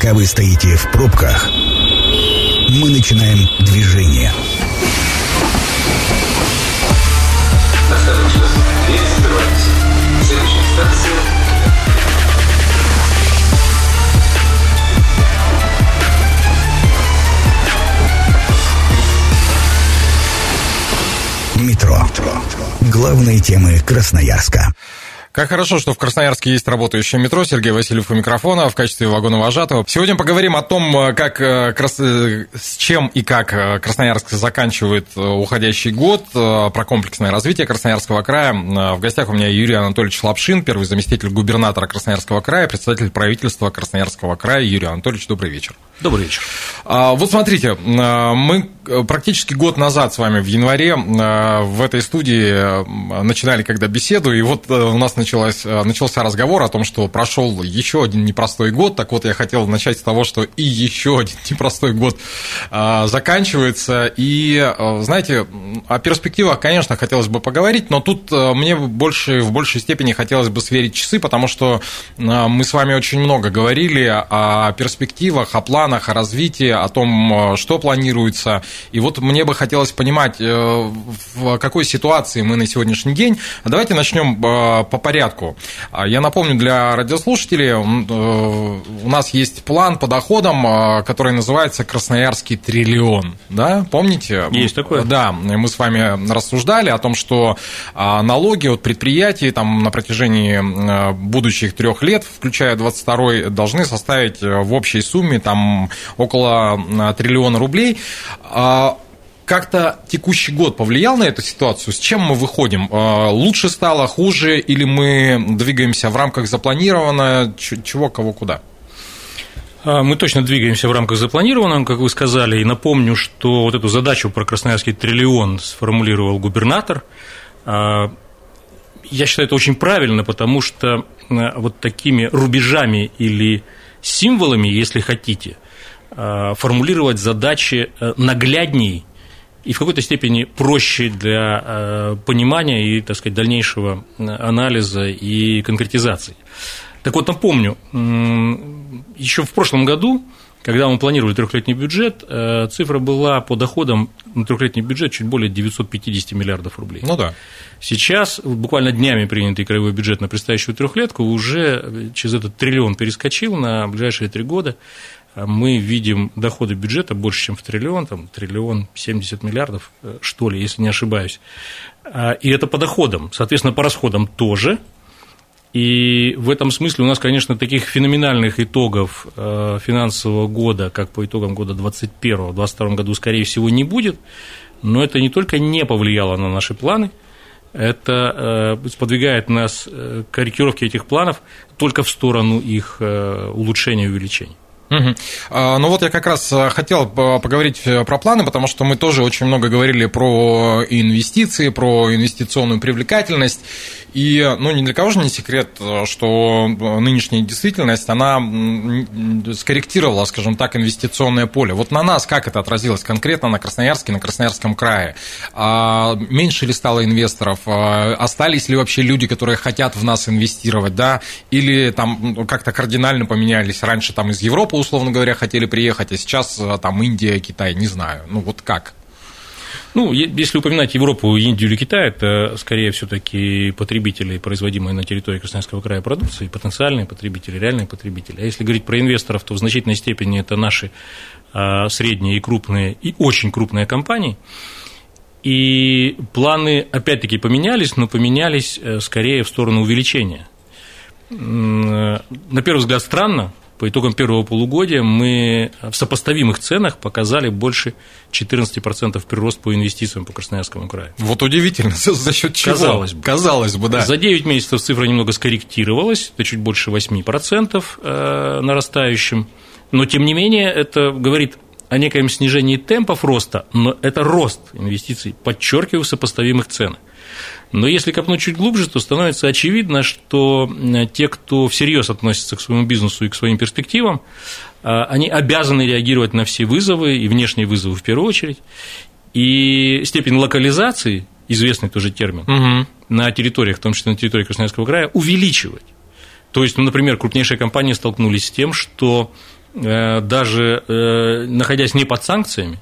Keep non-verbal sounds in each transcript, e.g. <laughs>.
Пока вы стоите в пробках, мы начинаем движение. Осторожно, Метро. Главные темы Красноярска. Как хорошо, что в Красноярске есть работающее метро. Сергей Васильев у микрофона в качестве вагоновожатого. Сегодня поговорим о том, как, э, крас- э, с чем и как э, Красноярск заканчивает э, уходящий год, э, про комплексное развитие Красноярского края. Э, В гостях у меня Юрий Анатольевич Лапшин, первый заместитель губернатора Красноярского края, председатель правительства Красноярского края. Юрий Анатольевич, добрый вечер. Добрый вечер. А, Вот смотрите, мы практически год назад с вами в январе а, в этой студии а, начинали когда беседу, и вот у нас началось, а, начался разговор о том, что прошел еще один непростой год. Так вот, я хотел начать с того, что и еще один <laughs> непростой год заканчивается. И, знаете, о перспективах, конечно, хотелось бы поговорить, но тут мне больше, в большей степени хотелось бы сверить часы, потому что мы с вами очень много говорили о перспективах, о планах, о развитии, о том, э, что планируется. И вот мне бы хотелось понимать, э, в какой ситуации мы на сегодняшний день. Давайте начнем э, по порядку. А, Я напомню для радиослушателей, э, у нас есть план по доходам, который называется «Красноярский триллион». Да, помните? Есть такое. Да, мы с вами рассуждали о том, что а, налоги от предприятий там, на протяжении будущих трех лет, включая 22 должны составить в общей сумме там, около триллиона рублей. А, Как-то текущий год повлиял на эту ситуацию? С чем мы выходим? Э, Лучше стало, хуже, или мы двигаемся в рамках запланированного? Чего, кого, куда? А, Мы точно двигаемся в рамках запланированного, как вы сказали, и напомню, что вот эту задачу про красноярский триллион сформулировал губернатор. А, Я считаю, это очень правильно, потому что а, вот такими рубежами или символами, если хотите, а, формулировать задачи э, наглядней и в какой-то степени проще для э, понимания и, так сказать, дальнейшего э, анализа и конкретизации. Так вот, напомню, еще в прошлом году, когда мы планировали трехлетний бюджет, э, цифра была по доходам на трехлетний бюджет чуть более 950 миллиардов рублей. Ну да. Сейчас, буквально днями принятый краевой бюджет на предстоящую трехлетку уже через этот триллион перескочил на ближайшие три года. А Мы видим доходы бюджета больше, чем в триллион, там триллион 70 миллиардов, э, что ли, если не ошибаюсь. А, И это по доходам. Соответственно, по расходам тоже. И в этом смысле у нас, конечно, таких феноменальных итогов э, финансового года, как по итогам года 2021, в 2022 году, скорее всего, не будет. Но это не только не повлияло на наши планы, это э, сподвигает нас к корректировке этих планов только в сторону их улучшения и увеличения. А, Ну вот я как раз а, хотел по- поговорить э, про планы, потому что мы тоже очень много говорили про инвестиции, про инвестиционную привлекательность. И, ну, ни для кого же не секрет, э, что нынешняя действительность, она скорректировала, скажем так, инвестиционное поле. Вот на нас как это отразилось конкретно на Красноярске, на Красноярском крае? А, Меньше ли стало инвесторов? А, Остались ли вообще люди, которые хотят в нас инвестировать, да? Или там как-то кардинально поменялись? Раньше там из Европы, условно говоря, хотели приехать, а сейчас э, там Индия, Китай, не знаю. Ну вот как? Ну, если упоминать Европу, Индию или Китай, это скорее все-таки потребители, производимые на территории Красноярского края продукции, потенциальные потребители, реальные потребители. А если говорить про инвесторов, то в значительной степени это наши а, средние и крупные, и очень крупные компании. И планы, опять-таки, поменялись, но поменялись э, скорее в сторону увеличения. Э, На первый взгляд странно, по итогам первого полугодия мы в сопоставимых ценах показали больше 14% прирост по инвестициям по Красноярскому краю. Вот удивительно, <laughs> за, счет чего? Казалось бы. Казалось бы, да. За 9 месяцев цифра немного скорректировалась, это чуть больше 8% э, нарастающим, но тем не менее это говорит о некоем снижении темпов роста, но это рост инвестиций, подчеркиваю, сопоставимых ценах. Но если копнуть чуть глубже, то становится очевидно, что те, кто всерьез относится к своему бизнесу и к своим перспективам, э, они обязаны реагировать на все вызовы, и внешние вызовы в первую очередь, и степень локализации, известный тоже термин, Мгм. на территориях, в том числе на территории Красноярского края, увеличивать. То есть, ну, например, крупнейшие компании столкнулись с тем, что э, даже э, находясь не под санкциями,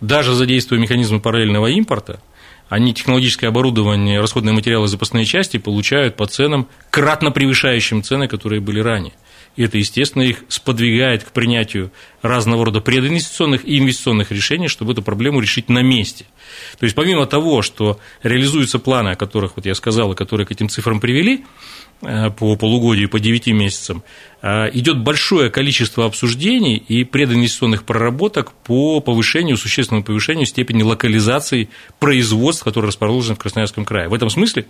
даже задействуя механизмы параллельного импорта, они технологическое оборудование, расходные материалы, запасные части получают по ценам, кратно превышающим цены, которые были ранее. И это, естественно, их сподвигает к принятию разного рода прединвестиционных и инвестиционных решений, чтобы эту проблему решить на месте. То есть, помимо того, что реализуются планы, о которых вот я сказал, и которые к этим цифрам привели, по полугодию, по 9 месяцам, э, идет большое количество обсуждений и прединвестиционных проработок по повышению, существенному повышению степени локализации производств, которые расположены в Красноярском крае. В этом смысле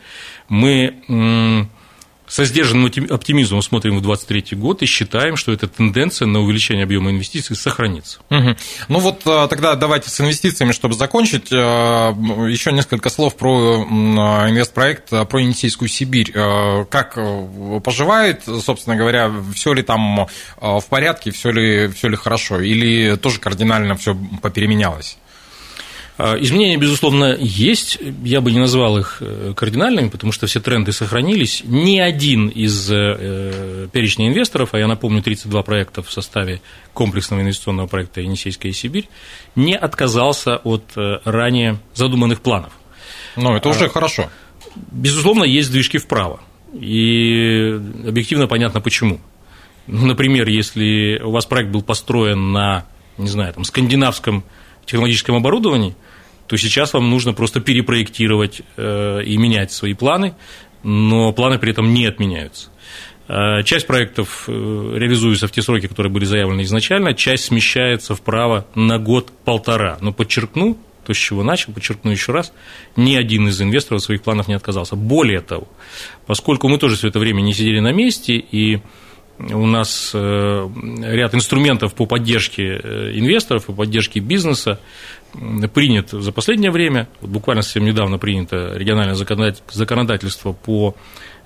мы со сдержанным оптимизмом смотрим в 2023 год и считаем, что эта тенденция на увеличение объема инвестиций сохранится. Угу. Ну вот а, тогда давайте с инвестициями, чтобы закончить, а, еще несколько слов про инвестпроект, а, про Енисейскую Сибирь. Как поживает, собственно говоря, все ли там в порядке, все ли, все ли хорошо, или тоже кардинально все попеременялось? А, изменения, безусловно, есть. Я бы не назвал их э, кардинальными, потому что все тренды сохранились. Ни один из э, перечня инвесторов, а я напомню, 32 проекта в составе комплексного инвестиционного проекта «Енисейская Сибирь», не отказался от э, ранее задуманных планов. Ну, это уже а, хорошо. Безусловно, есть движки вправо. И объективно понятно почему. Например, если у вас проект был построен на, не знаю, там, скандинавском технологическом оборудовании – то сейчас вам нужно просто перепроектировать э, и менять свои планы, но планы при этом не отменяются. Э, часть проектов э, реализуется в те сроки, которые были заявлены изначально, часть смещается вправо на год-полтора. Но подчеркну, то, с чего начал, подчеркну еще раз, ни один из инвесторов своих планов не отказался. Более того, поскольку мы тоже все это время не сидели на месте, и у нас ряд инструментов по поддержке инвесторов, по поддержке бизнеса, принят за последнее время, вот буквально совсем недавно принято региональное законодательство по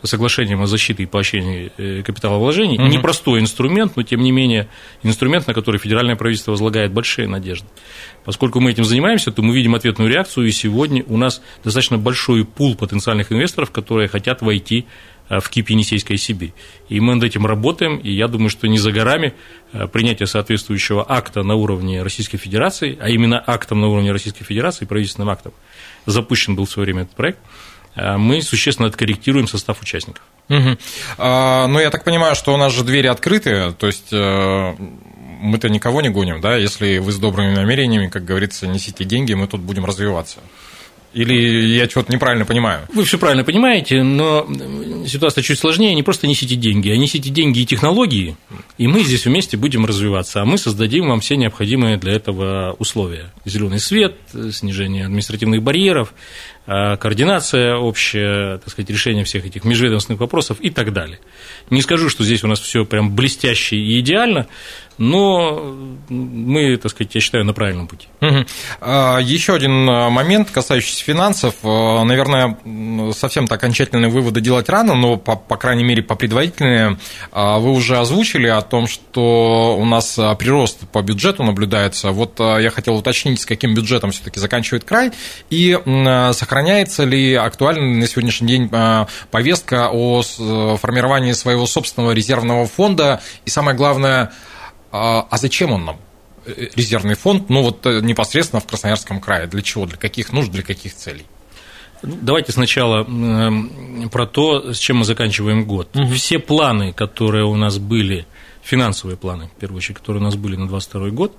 соглашениям о защите и поощрении э, капиталовложений. Угу. Непростой инструмент, но тем не менее инструмент, на который федеральное правительство возлагает большие надежды. Поскольку мы этим занимаемся, то мы видим ответную реакцию, и сегодня у нас достаточно большой пул потенциальных инвесторов, которые хотят войти Э, в КИП Енисейская Сибирь. И мы над этим работаем, и я думаю, что не за горами э, принятие соответствующего акта на уровне Российской Федерации, а именно актом на уровне Российской Федерации, правительственным актом, запущен был в свое время этот проект, э, мы существенно откорректируем состав участников. Угу. А, ну, я так понимаю, что у нас же двери открыты, то есть мы-то никого не гоним, да, если вы с добрыми намерениями, как говорится, несите деньги, мы тут будем развиваться. Или я что-то неправильно понимаю? Вы все правильно понимаете, но ситуация чуть сложнее. Не просто несите деньги, а несите деньги и технологии, и мы здесь вместе будем развиваться, а мы создадим вам все необходимые для этого условия. Зеленый свет, снижение административных барьеров, координация общая, так сказать, решение всех этих межведомственных вопросов и так далее. Не скажу, что здесь у нас все прям блестяще и идеально, но мы, так сказать, я считаю, на правильном пути. Угу. Еще один а, момент, касающийся финансов. А, наверное, совсем так окончательные выводы делать рано, но, по, по крайней мере, по предварительные вы уже озвучили о том, что у нас прирост по бюджету наблюдается. Вот я хотел уточнить, с каким бюджетом все-таки заканчивает край, и сохраняется ли актуальна на сегодняшний день повестка о формировании своего собственного резервного фонда, и самое главное – а, а зачем он нам? Э, резервный фонд, ну вот э, непосредственно в Красноярском крае. Для чего, для каких нужд, для каких целей? Ну, давайте сначала про то, с чем мы заканчиваем год. Угу. Все планы, которые у нас были, финансовые планы, в первую очередь, которые у нас были на 2022 год,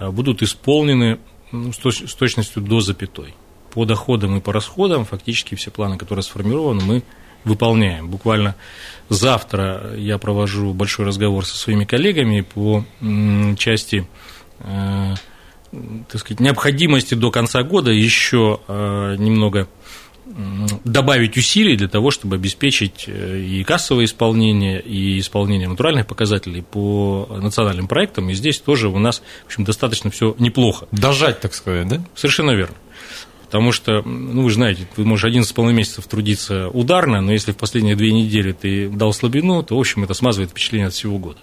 э, будут исполнены ну, с точностью до запятой. По доходам и по расходам фактически все планы, которые сформированы, мы выполняем. Буквально завтра я провожу большой разговор со своими коллегами по части э, так сказать, необходимости до конца года еще э, немного добавить усилий для того, чтобы обеспечить э, и кассовое исполнение, и исполнение натуральных показателей по национальным проектам. И здесь тоже у нас, в общем, достаточно все неплохо. Дожать, так сказать, да? Совершенно верно. Потому что, ну, вы же знаете, ты можешь 11,5 месяцев трудиться ударно, но если в последние две недели ты дал слабину, то, в общем, это смазывает впечатление от всего года.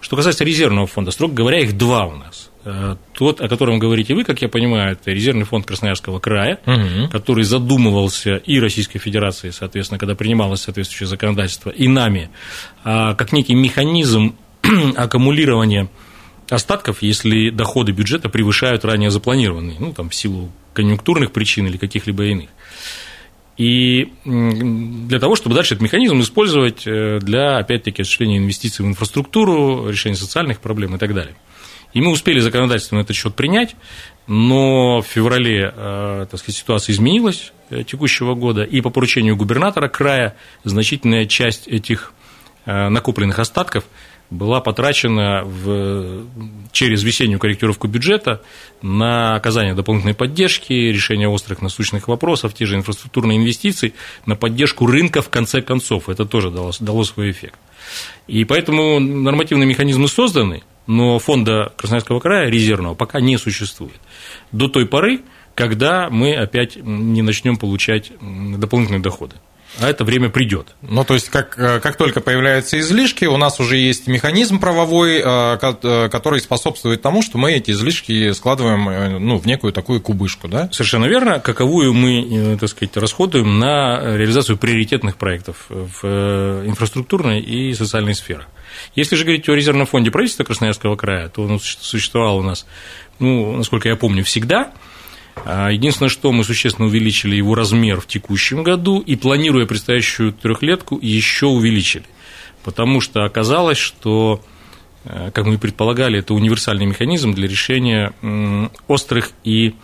Что касается резервного фонда, строго говоря, их два у нас. Э, тот, о котором говорите вы, как я понимаю, это резервный фонд Красноярского края, угу. который задумывался и Российской Федерацией, соответственно, когда принималось соответствующее законодательство, и нами, а, как некий механизм <clears throat> аккумулирование остатков, если доходы бюджета превышают ранее запланированные, ну, там, в силу конъюнктурных причин или каких-либо иных. И для того, чтобы дальше этот механизм использовать э, для, опять-таки, осуществления инвестиций в инфраструктуру, решения социальных проблем и так далее. И мы успели законодательство на этот счет принять, но в феврале э, так сказать, ситуация изменилась э, текущего года, и по поручению губернатора края значительная часть этих накопленных остатков – была потрачена в, через весеннюю корректировку бюджета на оказание дополнительной поддержки, решение острых насущных вопросов, те же инфраструктурные инвестиции, на поддержку рынка в конце концов. Это тоже дало, дало свой эффект. И поэтому нормативные механизмы созданы, но фонда Красноярского края резервного пока не существует. До той поры, когда мы опять не начнем получать дополнительные доходы а это время придет. Ну, то есть, как, э, как только появляются излишки, у нас уже есть механизм правовой, э, э, который способствует тому, что мы эти излишки складываем ну, в некую такую кубышку, да? Совершенно верно, каковую мы, так сказать, расходуем на реализацию приоритетных проектов в инфраструктурной и социальной сферах. Если же говорить о резервном фонде правительства Красноярского края, то он существовал у нас, ну, насколько я помню, всегда – единственное, что мы существенно увеличили его размер в текущем году и, планируя предстоящую трехлетку, еще увеличили. Потому что оказалось, что, э, как мы и предполагали, это универсальный механизм для решения острых и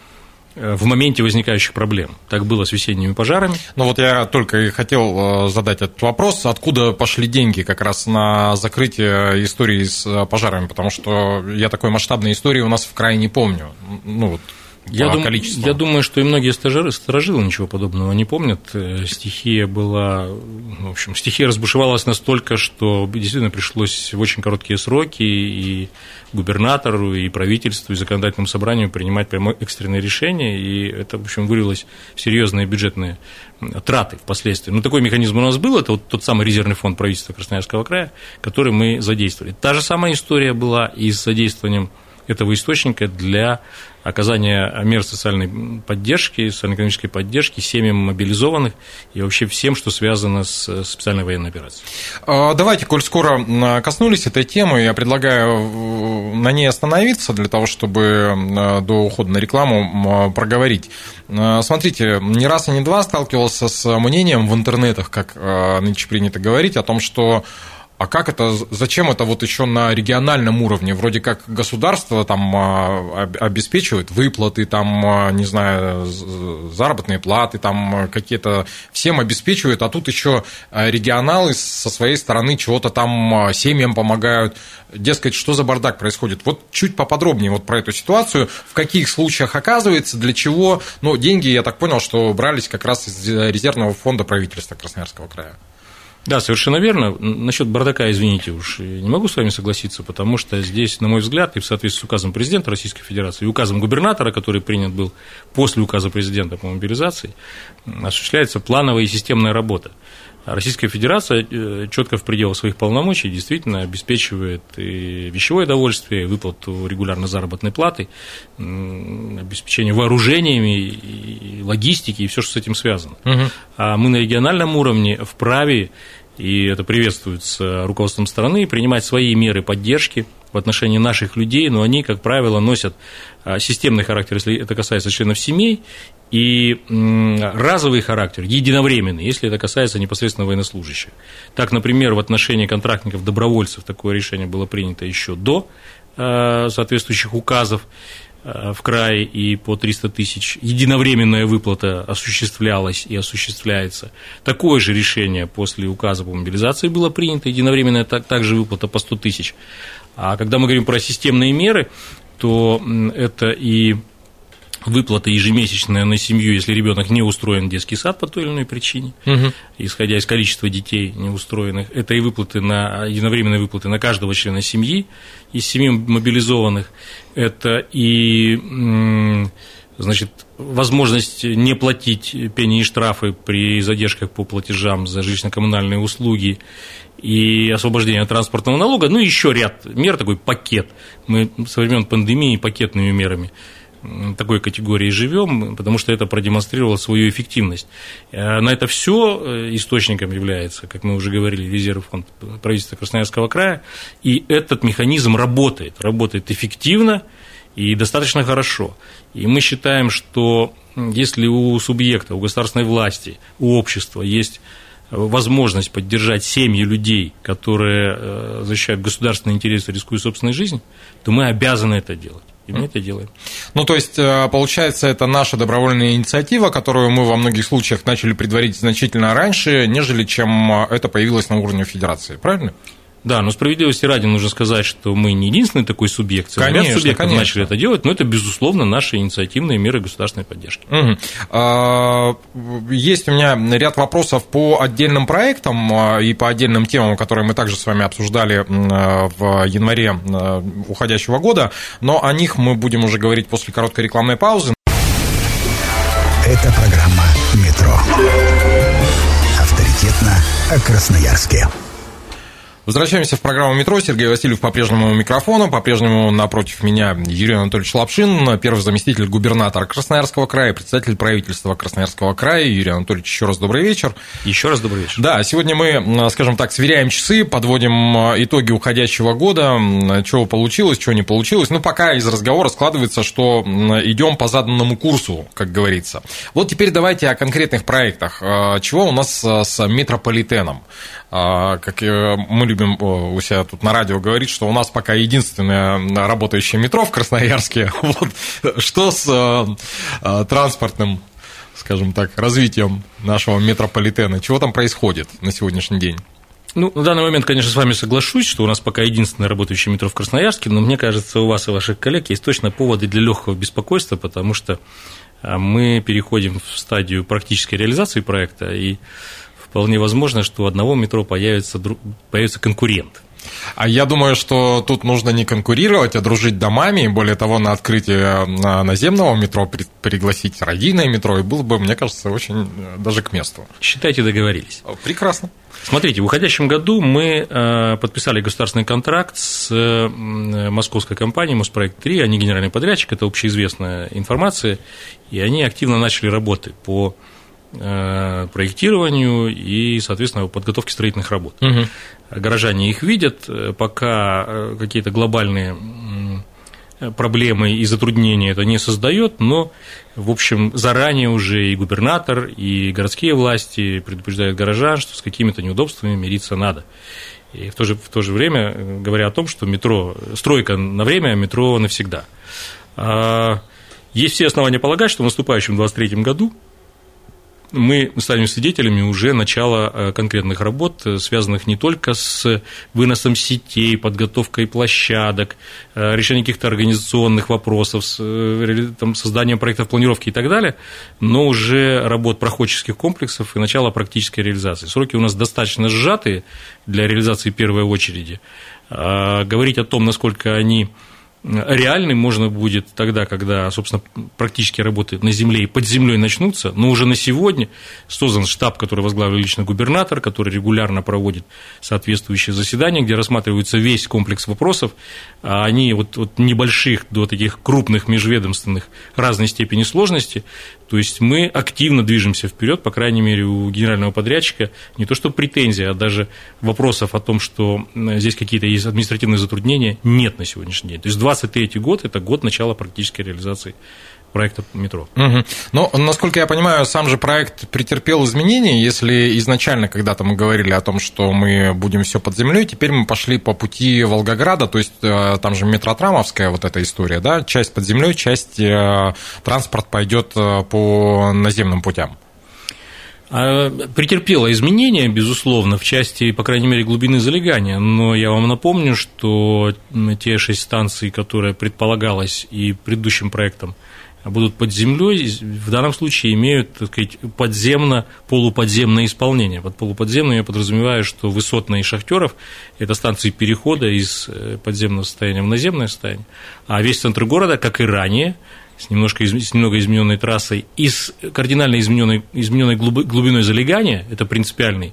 э, в моменте возникающих проблем. Так было с весенними пожарами. Ну вот я только и хотел э, задать этот вопрос, откуда пошли деньги как раз на закрытие истории с пожарами, потому что я такой масштабной истории у нас в крае не помню. Ну вот я, дум, я думаю, что и многие стажеры, сторожилы ничего подобного не помнят. Э, стихия была, в общем, стихия разбушевалась настолько, что действительно пришлось в очень короткие сроки и губернатору, и правительству, и законодательному собранию принимать прямо экстренные решения, и это, в общем, вылилось в серьезные бюджетные траты впоследствии. Ну, такой механизм у нас был, это вот тот самый резервный фонд правительства Красноярского края, который мы задействовали. Та же самая история была и с задействованием этого источника для оказания мер социальной поддержки, социально-экономической поддержки семьям мобилизованных и вообще всем, что связано с специальной военной операцией. А, давайте, коль скоро коснулись этой темы, я предлагаю э, на ней остановиться для того, чтобы э, до ухода на рекламу проговорить. Э, смотрите, не раз и не два сталкивался с мнением в интернетах, как нынче принято говорить, о том, что а как это, зачем это вот еще на региональном уровне? Вроде как государство там а, обеспечивает выплаты, там, а, не знаю, заработные платы, там какие-то, всем обеспечивают, а тут еще регионалы со своей стороны чего-то там семьям помогают. Дескать, что за бардак происходит? Вот чуть поподробнее вот про эту ситуацию, в каких случаях оказывается, для чего, ну, деньги, я так понял, что брались как раз из резервного фонда правительства Красноярского края. Да, совершенно верно. Насчет бардака, извините, уж не могу с вами согласиться, потому что здесь, на мой взгляд, и в соответствии с указом президента Российской Федерации, и указом губернатора, который принят был после указа президента по мобилизации, осуществляется плановая и системная работа. Российская Федерация э, четко в пределах своих полномочий действительно обеспечивает и вещевое довольствие, и выплату регулярно заработной платы, обеспечение вооружениями, и логистики и все, что с этим связано. Угу. А мы на региональном уровне вправе и это приветствуется руководством страны, принимать свои меры поддержки в отношении наших людей, но они, как правило, носят а, системный характер, если это касается членов семей, и разовый характер, единовременный, если это касается непосредственно военнослужащих. Так, например, в отношении контрактников-добровольцев такое решение было принято еще до а, соответствующих указов. Э, в крае и по 300 тысяч единовременная выплата осуществлялась и осуществляется. Такое же решение после указа по мобилизации было принято, единовременная также выплата по 100 тысяч. А когда мы говорим про системные меры, то это и выплата ежемесячная на семью, если ребенок не устроен в детский сад по той или иной причине, угу. исходя из количества детей неустроенных, это и выплаты на единовременные выплаты на каждого члена семьи из семи мобилизованных, это и значит, возможность не платить пени и штрафы при задержках по платежам за жилищно-коммунальные услуги и освобождение от транспортного налога, ну еще ряд мер, такой пакет. Мы со времен пандемии пакетными мерами такой категории живем, потому что это продемонстрировало свою эффективность. Э, на это все э, источником является, как мы уже говорили, резерв фонд правительства Красноярского края, и этот механизм работает, работает эффективно и достаточно хорошо. И мы считаем, что если у субъекта, у государственной власти, у общества есть возможность поддержать семьи людей, которые э, защищают государственные интересы, рискуя собственной жизнью, то мы обязаны это делать. И мы это делаем. Ну, то есть, э, получается, это наша добровольная инициатива, которую мы во многих случаях начали предварить значительно раньше, нежели чем э, это появилось на уровне федерации, правильно? Да, но справедливости ради нужно сказать, что мы не единственный такой субъект. Конечно, Ряд субъектов конечно. начали это делать, но это, безусловно, наши инициативные меры государственной поддержки. Угу. Есть у меня ряд вопросов по отдельным проектам а, и по отдельным темам, которые мы также с вами обсуждали в январе уходящего года, но о них мы будем уже говорить после короткой рекламной паузы. Это программа «Метро». Авторитетно о Красноярске. Возвращаемся в программу «Метро». Сергей Васильев по-прежнему у микрофона. По-прежнему напротив меня Юрий Анатольевич Лапшин, первый заместитель губернатора Красноярского края, председатель правительства Красноярского края. Юрий Анатольевич, еще раз добрый вечер. Еще раз добрый вечер. Да, сегодня мы, скажем так, сверяем часы, подводим итоги уходящего года, чего получилось, чего не получилось. Ну, пока из разговора складывается, что идем по заданному курсу, как говорится. Вот теперь давайте о конкретных проектах. Чего у нас с метрополитеном? Как мы любим у себя тут на радио говорить, что у нас пока единственное работающее метро в Красноярске. <laughs> Вот. Что с транспортным, скажем так, развитием нашего метрополитена? Чего там происходит на сегодняшний день? Ну, на данный момент, конечно, с вами соглашусь, что у нас пока единственное работающее метро в Красноярске, но мне кажется, у вас и ваших коллег есть точно поводы для легкого беспокойства, потому что мы переходим в стадию практической реализации проекта, и вполне возможно, что у одного метро появится, появится конкурент. А я думаю, что тут нужно не конкурировать, а дружить домами. И более того, на открытие наземного метро пригласить радийное метро, и было бы, мне кажется, очень э, даже к месту. Считайте, договорились. Прекрасно. Смотрите, в уходящем году мы э, подписали государственный контракт с московской компанией «Моспроект-3», они генеральный подрядчик, это общеизвестная информация, и они активно начали работы по Э, проектированию и, соответственно, подготовке строительных работ. Угу. Горожане их видят, э, пока э, какие-то глобальные проблемы и затруднения это не создает, но, в общем, заранее уже и губернатор, и городские власти предупреждают горожан, что с какими-то неудобствами мириться надо. И в то же, в то же время говоря о том, что метро, стройка на время, а метро навсегда. А, есть все основания полагать, что в наступающем 2023 году мы станем свидетелями уже начала э, конкретных работ, э, связанных не только с выносом сетей, подготовкой площадок, э, решением каких-то организационных вопросов, там, созданием проектов планировки и так далее, но уже работ проходческих комплексов и начала практической реализации. Сроки у нас достаточно сжатые для реализации первой очереди. А говорить о том, насколько они реальным можно будет тогда, когда, собственно, практически работы на земле и под землей начнутся, но уже на сегодня создан штаб, который возглавил лично губернатор, который регулярно проводит соответствующие заседания, где рассматривается весь комплекс вопросов, а они от, от небольших до таких крупных межведомственных разной степени сложности, то есть мы активно движемся вперед, по крайней мере, у генерального подрядчика не то что претензии, а даже вопросов о том, что здесь какие-то есть административные затруднения, нет на сегодняшний день. То есть 23 год – это год начала практической реализации проекта метро. Угу. Но, насколько я понимаю, сам же проект претерпел изменения. Если изначально когда-то мы говорили о том, что мы будем все под землей, теперь мы пошли по пути Волгограда, то есть э, там же метротрамовская вот эта история, да, часть под землей, часть э, транспорт пойдет э, по наземным путям. А, претерпела изменения, безусловно, в части, по крайней мере, глубины залегания, но я вам напомню, что те шесть станций, которые предполагалось и предыдущим проектом будут под землей, в данном случае имеют, так сказать, подземно-полуподземное исполнение. Под полуподземным я подразумеваю, что высотные шахтеров – это станции перехода из э, подземного состояния в наземное состояние, а весь центр города, как и ранее, с, немножко, с немного измененной трассой и с кардинально измененной, измененной глубиной залегания, это принципиальный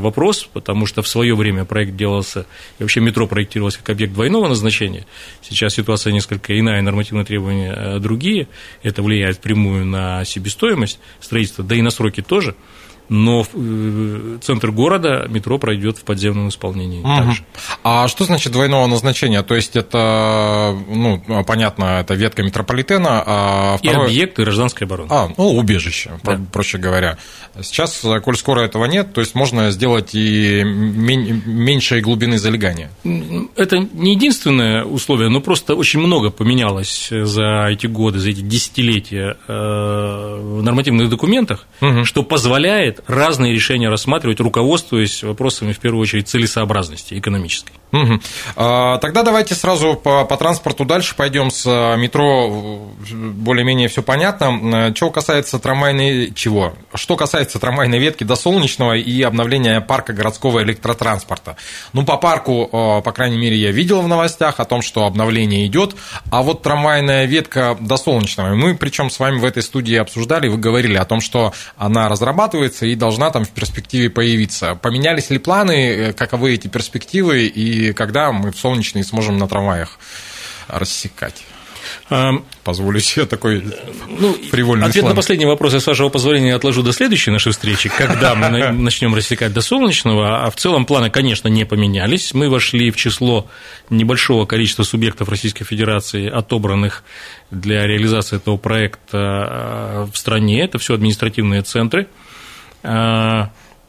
вопрос, потому что в свое время проект делался, и вообще метро проектировалось как объект двойного назначения. Сейчас ситуация несколько иная, нормативные требования э, другие. Это влияет прямую на себестоимость строительства, да и на сроки тоже но э, центр города метро пройдет в подземном исполнении угу. также. А что значит двойного назначения? То есть это, ну, понятно, это ветка метрополитена, а второе... И объект, и гражданская оборона. А, ну, убежище, да. проще говоря. Сейчас, коль скоро этого нет, то есть можно сделать и меньшей глубины залегания. Это не единственное условие, но просто очень много поменялось за эти годы, за эти десятилетия э, в нормативных документах, угу. что позволяет разные решения рассматривать, руководствуясь вопросами, в первую очередь, целесообразности экономической. Угу. Тогда давайте сразу по, по транспорту дальше пойдем с э, метро. Более-менее все понятно. Чего касается трамвайной... Чего? Что касается трамвайной ветки до Солнечного и обновления парка городского электротранспорта. Ну, по парку, э, по крайней мере, я видел в новостях о том, что обновление идет. А вот трамвайная ветка до Солнечного, мы причем с вами в этой студии обсуждали, вы говорили о том, что она разрабатывается и должна там в перспективе появиться. Поменялись ли планы, каковы эти перспективы и когда мы в солнечный сможем на трамваях рассекать. Позволю себе такой ну, привольный Ответ слан. на последний вопрос я, с вашего позволения, отложу до следующей нашей встречи, когда мы <laughs> начнем рассекать до Солнечного. А в целом планы, конечно, не поменялись. Мы вошли в число небольшого количества субъектов Российской Федерации, отобранных для реализации этого проекта а, в стране. Это все административные центры.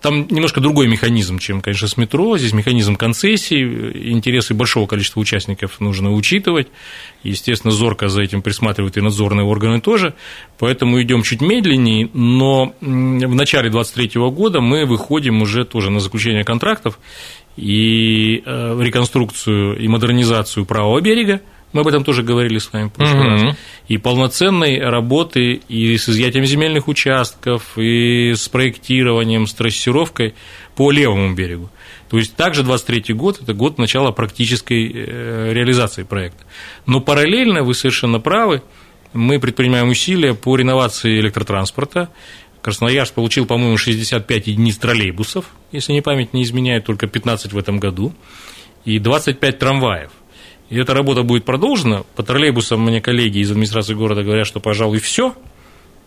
Там немножко другой механизм, чем, конечно, с метро. Здесь механизм концессий, интересы большого количества участников нужно учитывать. Естественно, зорко за этим присматривают и надзорные органы тоже. Поэтому идем чуть медленнее, но в начале 2023 года мы выходим уже тоже на заключение контрактов и э, реконструкцию и модернизацию правого берега мы об этом тоже говорили с вами в прошлый mm-hmm. раз, и полноценной работы и с изъятием земельных участков, и с проектированием, с трассировкой по левому берегу. То есть также 23 год – это год начала практической э, реализации проекта. Но параллельно, вы совершенно правы, мы предпринимаем усилия по реновации электротранспорта. Красноярск получил, по-моему, 65 единиц троллейбусов, если не память не изменяет, только 15 в этом году, и 25 трамваев. И эта работа будет продолжена. По троллейбусам мне коллеги из администрации города говорят, что, пожалуй, все.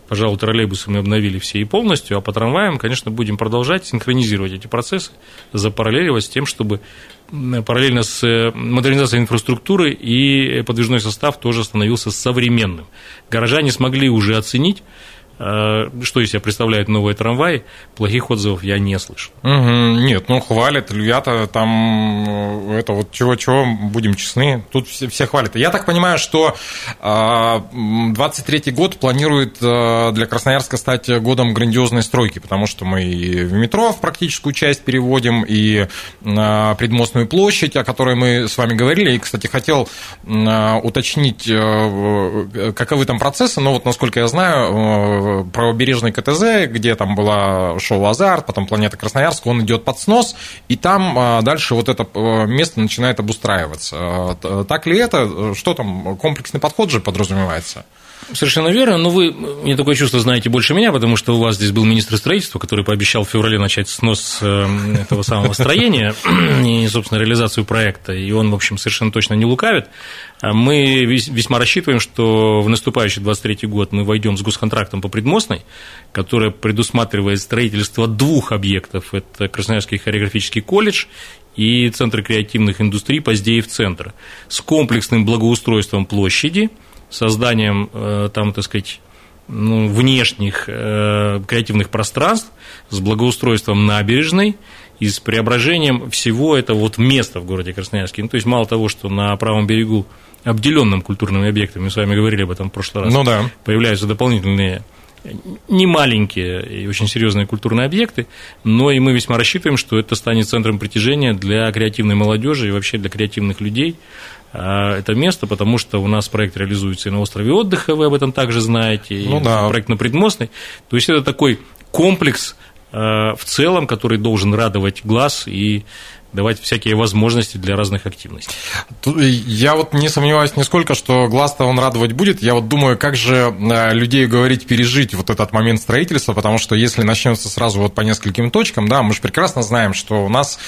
Пожалуй, троллейбусы мы обновили все и полностью, а по трамваям, конечно, будем продолжать синхронизировать эти процессы, запараллеливать с тем, чтобы параллельно с э, модернизацией инфраструктуры и подвижной состав тоже становился современным. Горожане смогли уже оценить, Э, что из себя представляет новый трамвай, плохих отзывов я не слышу. Угу, нет, ну хвалят, ребята, там э, это вот чего-чего, будем честны, тут все, все хвалят. Я так понимаю, что 23-й год планирует э, для Красноярска стать годом грандиозной стройки, потому что мы и в метро в практическую часть переводим, и предмостную площадь, о которой мы с вами говорили, и, кстати, хотел уточнить, каковы там процессы, но вот, насколько я знаю, правобережный КТЗ, где там была шоу «Азарт», потом «Планета Красноярск», он идет под снос, и там а, дальше вот это э, место начинает обустраиваться. Так ли это? Что там, комплексный подход же подразумевается? Совершенно верно, но вы, мне такое чувство, знаете больше меня, потому что у вас здесь был министр строительства, который пообещал в феврале начать снос э, этого самого строения и, собственно, реализацию проекта, и он, в общем, совершенно точно не лукавит. А мы весьма рассчитываем, что в наступающий 23 год мы войдем с госконтрактом по предмостной, которая предусматривает строительство двух объектов. Это Красноярский хореографический колледж и Центр креативных индустрий Поздеев-центр с комплексным благоустройством площади – созданием э, там, так сказать, ну, внешних э, креативных пространств, с благоустройством набережной и с преображением всего этого вот места в городе Красноярске. Ну, то есть мало того, что на правом берегу обделенным культурными объектами, мы с вами говорили об этом в прошлый раз, ну, да. появляются дополнительные не маленькие и очень серьезные культурные объекты, но и мы весьма рассчитываем, что это станет центром притяжения для креативной молодежи и вообще для креативных людей, это место, потому что у нас проект реализуется и на острове отдыха, вы об этом также знаете, ну, и да. проект на Предмостной. То есть это такой комплекс а, в целом, который должен радовать глаз и давать всякие возможности для разных активностей. Я вот не сомневаюсь нисколько, что глаз-то он радовать будет. Я вот думаю, как же э, людей говорить пережить вот этот момент строительства, потому что если начнется сразу вот по нескольким точкам, да, мы же прекрасно знаем, что у нас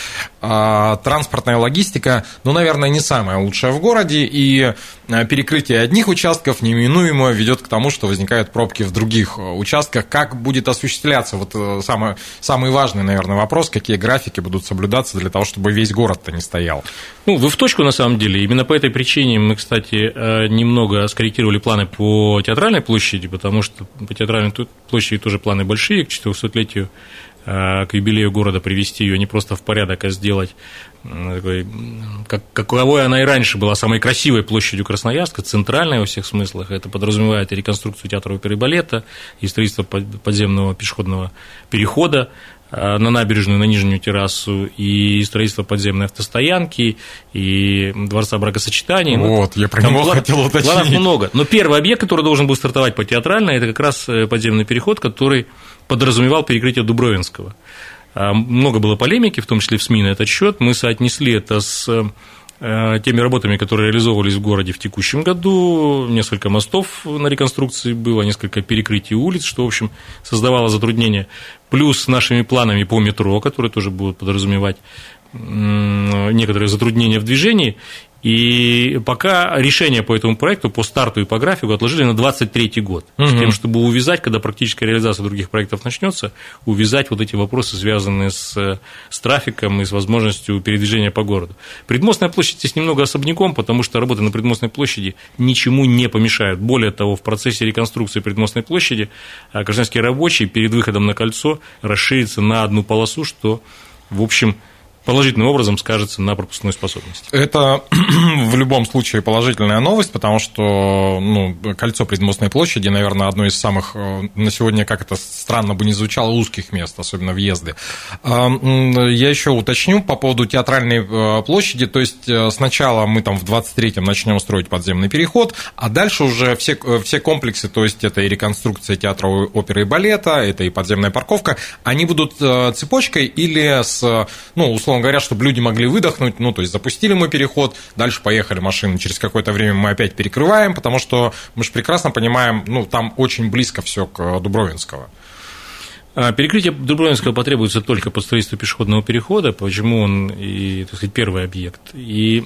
а, транспортная логистика, ну, наверное, не самая лучшая в городе, и э, перекрытие одних участков неминуемо ведет к тому, что возникают пробки в других участках. Как будет осуществляться вот самый, самый важный, наверное, вопрос, какие графики будут соблюдаться для того, чтобы весь город-то не стоял? Ну, вы в точку, на самом деле. Именно по этой причине мы, кстати, э, немного скорректировали планы по театральной площади, потому что по театральной площади тоже планы большие, к 400-летию э, к юбилею города привести ее не просто в порядок, а сделать как, каковой она и раньше была, самой красивой площадью Красноярска, центральной во всех смыслах. Это подразумевает и реконструкцию театра оперы и балета, и строительство подземного пешеходного перехода, на набережную, на нижнюю террасу, и строительство подземной автостоянки, и дворца бракосочетаний. Ну, вот, я про него план, хотел уточнить. Планов много. Но первый объект, который должен был стартовать по театральной, это как раз э, подземный переход, который подразумевал перекрытие Дубровинского. А, много было полемики, в том числе в СМИ на этот счет. Мы соотнесли это с Э, теми работами, которые реализовывались в городе в текущем году. Несколько мостов на реконструкции было, несколько перекрытий улиц, что, в общем, создавало затруднения. Плюс нашими планами по метро, которые тоже будут подразумевать некоторые затруднения в движении. И пока решение по этому проекту, по старту и по графику отложили на 2023 год, угу. с тем, чтобы увязать, когда практическая реализация других проектов начнется, увязать вот эти вопросы, связанные с, с трафиком и с возможностью передвижения по городу. Предмостная площадь здесь немного особняком, потому что работы на предмостной площади ничему не помешают. Более того, в процессе реконструкции предмостной площади а, гражданские рабочие перед выходом на кольцо расширится на одну полосу, что, в общем, положительным образом скажется на пропускной способности. Это <clears throat> в любом случае положительная новость, потому что ну, кольцо предмостной площади, наверное, одно из самых э, на сегодня, как это странно бы не звучало, узких мест, особенно въезды. А, я еще уточню по поводу театральной э, площади, то есть э, сначала мы там в 23-м начнем строить подземный переход, а дальше уже все, все комплексы, то есть это и реконструкция театра оперы и балета, это и подземная парковка, они будут цепочкой или с, ну, условно говоря, чтобы люди могли выдохнуть, ну, то есть запустили мы переход, дальше поехали машины, через какое-то время мы опять перекрываем, потому что мы же прекрасно понимаем, ну, там очень близко все к Дубровинского. А, перекрытие Дубровинского потребуется только под строительство пешеходного перехода, почему он и, так сказать, первый объект. И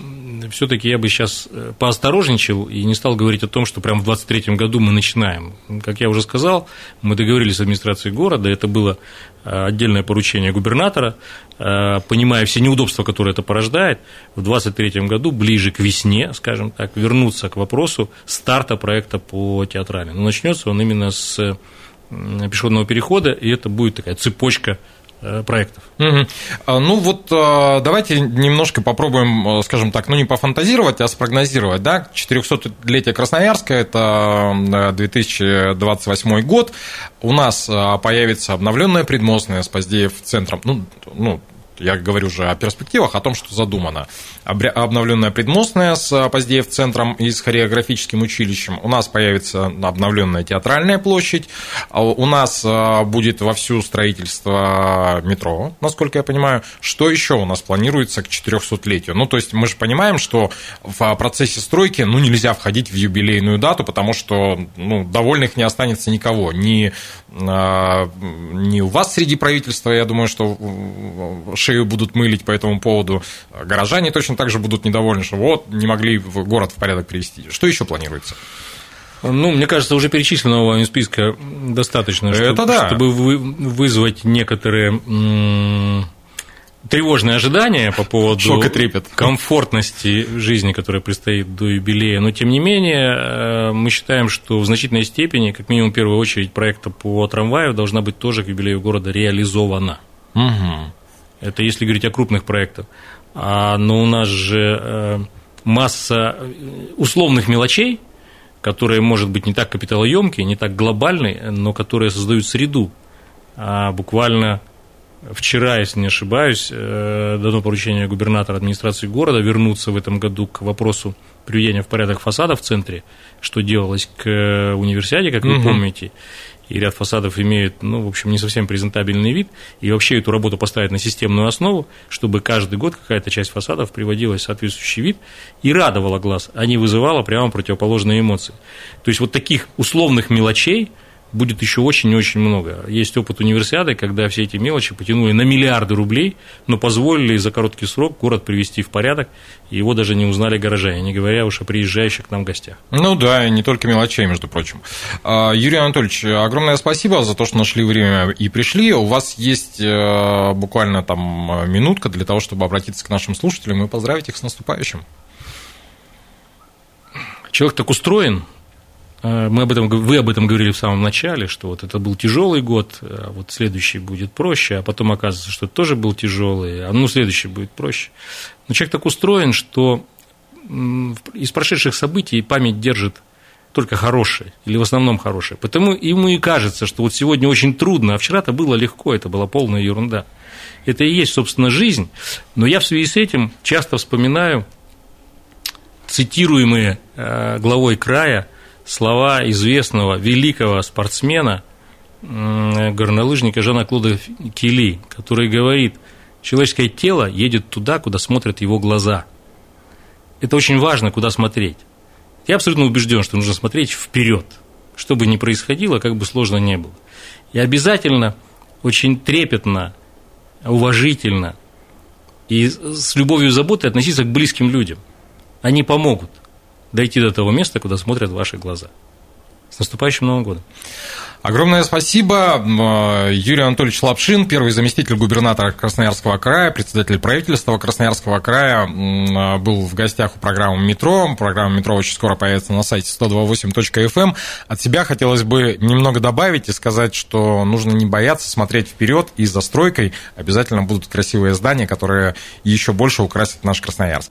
все-таки я бы сейчас э, поосторожничал и не стал говорить о том, что прямо в 2023 году мы начинаем. Как я уже сказал, мы договорились с администрацией города, это было э, отдельное поручение губернатора, э, понимая все неудобства, которые это порождает, в 2023 году, ближе к весне, скажем так, вернуться к вопросу старта проекта по театральной. Но начнется он именно с пешеходного перехода, и это будет такая цепочка э, проектов. Угу. Ну вот а, давайте немножко попробуем, э, скажем так, ну не пофантазировать, а спрогнозировать. Да? 400-летие Красноярска – это 2028 год. У нас а, появится обновленная предмостная с Поздеев центром. Ну, ну, я говорю уже о перспективах, о том, что задумано. Обновленная предмостная с Поздеев центром и с хореографическим училищем. У нас появится обновленная театральная площадь. А у нас а, будет вовсю строительство метро, насколько я понимаю. Что еще у нас планируется к 400-летию? Ну, то есть мы же понимаем, что в процессе стройки ну, нельзя входить в юбилейную дату, потому что ну, довольных не останется никого. Ни, а, ни у вас среди правительства, я думаю, что шею будут мылить по этому поводу. Горожане точно так же будут недовольны, что вот, не могли город в порядок привести. Что еще планируется? Ну, мне кажется, уже перечисленного вами списка достаточно, Это чтобы, да. чтобы вызвать некоторые тревожные ожидания по поводу комфортности жизни, которая предстоит до юбилея. Но, тем не менее, э, мы считаем, что в значительной степени, как минимум в первую очередь, проекта по трамваю должна быть тоже к юбилею города реализована. Угу. Это если говорить о крупных проектах. А, но у нас же э, масса условных мелочей, которые, может быть, не так капиталоемкие, не так глобальные, но которые создают среду. А буквально вчера, если не ошибаюсь, э, дано поручение губернатора администрации города вернуться в этом году к вопросу приведения в порядок фасада в центре, что делалось к универсиаде, как вы угу. помните. и ряд фасадов имеют, ну, в общем, не совсем презентабельный вид, и вообще эту работу поставить на системную основу, чтобы каждый год какая-то часть фасадов приводилась в соответствующий вид и радовала глаз, а не вызывала прямо противоположные эмоции. То есть вот таких условных мелочей – будет еще очень и очень много. Есть опыт универсиады, когда все эти мелочи потянули на миллиарды рублей, но позволили за короткий срок город привести в порядок, и его даже не узнали горожане, не говоря уж о приезжающих к нам гостях. Ну да, и не только мелочей, между прочим. А, Юрий Анатольевич, огромное спасибо за то, что нашли время и пришли. У вас есть э, буквально там минутка для того, чтобы обратиться к нашим слушателям и поздравить их с наступающим. Человек так устроен, мы об этом, вы об этом говорили в самом начале, что вот это был тяжелый год, а вот следующий будет проще, а потом оказывается, что это тоже был тяжелый, а ну следующий будет проще. Но человек так устроен, что из прошедших событий память держит только хорошее, или в основном хорошее. Потому ему и кажется, что вот сегодня очень трудно, а вчера-то было легко, это была полная ерунда. Это и есть, собственно, жизнь. Но я в связи с этим часто вспоминаю цитируемые э, главой края слова известного великого спортсмена, горнолыжника Жана Клода Кили, который говорит, человеческое тело едет туда, куда смотрят его глаза. Это очень важно, куда смотреть. Я абсолютно убежден, что нужно смотреть вперед, что бы ни происходило, как бы сложно не было. И обязательно очень трепетно, уважительно и с любовью и заботой относиться к близким людям. Они помогут дойти до того места, куда смотрят ваши глаза. С наступающим Новым годом! Огромное спасибо. Юрий Анатольевич Лапшин, первый заместитель губернатора Красноярского края, председатель правительства Красноярского края, был в гостях у программы «Метро». Программа «Метро» очень скоро появится на сайте 128.fm. Эм. От себя хотелось бы немного добавить и сказать, что нужно не бояться смотреть вперед, и за стройкой обязательно будут красивые здания, которые еще больше украсят наш Красноярск.